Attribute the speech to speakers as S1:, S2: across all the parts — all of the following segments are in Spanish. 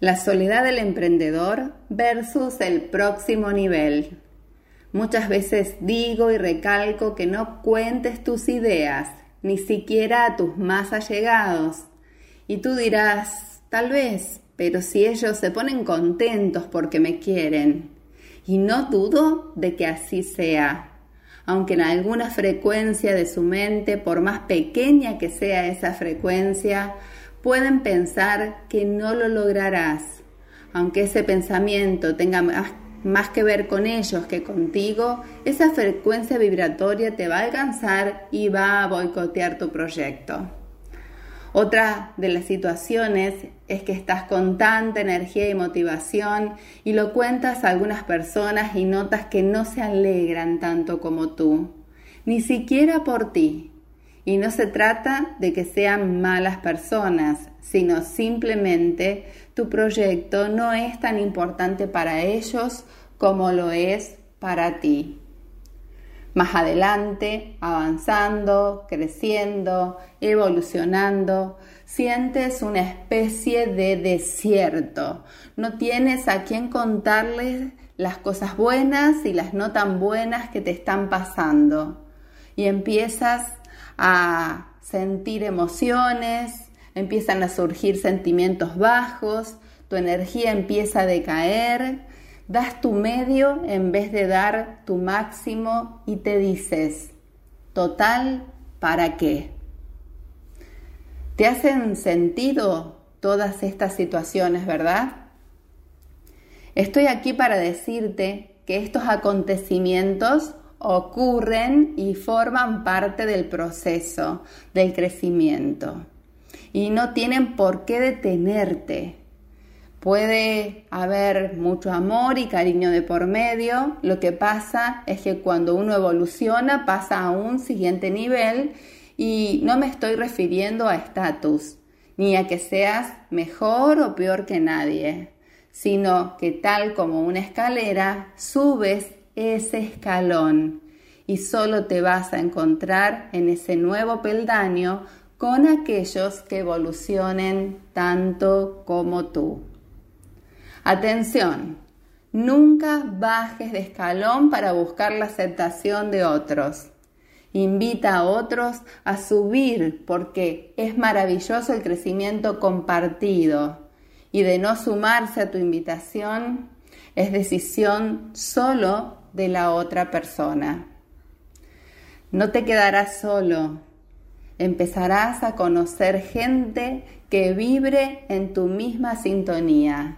S1: La soledad del emprendedor versus el próximo nivel. Muchas veces digo y recalco que no cuentes tus ideas, ni siquiera a tus más allegados. Y tú dirás, tal vez, pero si ellos se ponen contentos porque me quieren. Y no dudo de que así sea. Aunque en alguna frecuencia de su mente, por más pequeña que sea esa frecuencia, pueden pensar que no lo lograrás, aunque ese pensamiento tenga más, que ver con ellos que contigo, esa frecuencia vibratoria te va a alcanzar y va a boicotear tu proyecto. Otra de las situaciones es que estás con tanta energía y motivación y lo cuentas a algunas personas y notas que no se alegran tanto como tú, ni siquiera por ti, y no se trata de que sean malas personas, sino simplemente tu proyecto no es tan importante para ellos como lo es para ti. Más adelante, avanzando, creciendo, evolucionando, sientes una especie de desierto. No tienes a quien contarles las cosas buenas y las no tan buenas que te están pasando. Y empiezas a sentir emociones, empiezan a surgir sentimientos bajos, tu energía empieza a decaer, das tu medio en vez de dar tu máximo y te dices, total, ¿para qué? ¿Te hacen sentido todas estas situaciones, verdad? Estoy aquí para decirte que estos acontecimientos ocurren y forman parte del proceso del crecimiento y no tienen por qué detenerte. Puede haber mucho amor y cariño de por medio, lo que pasa es que cuando uno evoluciona pasa a un siguiente nivel y no me estoy refiriendo a estatus, ni a que seas mejor o peor que nadie, sino que tal como una escalera subes ese escalón y solo te vas a encontrar en ese nuevo peldaño con aquellos que evolucionen tanto como tú. Atención, nunca bajes de escalón para buscar la aceptación de otros. Invita a otros a subir porque es maravilloso el crecimiento compartido y de no sumarse a tu invitación es decisión solo de la otra persona. No te quedarás solo, empezarás a conocer gente que vibre en tu misma sintonía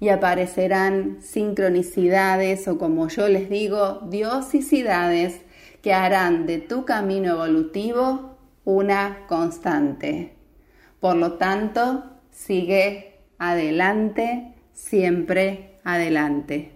S1: y aparecerán sincronicidades o como yo les digo, diosicidades que harán de tu camino evolutivo una constante. Por lo tanto, sigue adelante, siempre adelante.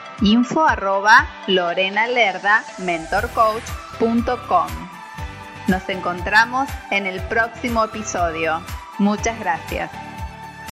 S2: info arroba mentorcoach.com. Nos encontramos en el próximo episodio. Muchas gracias.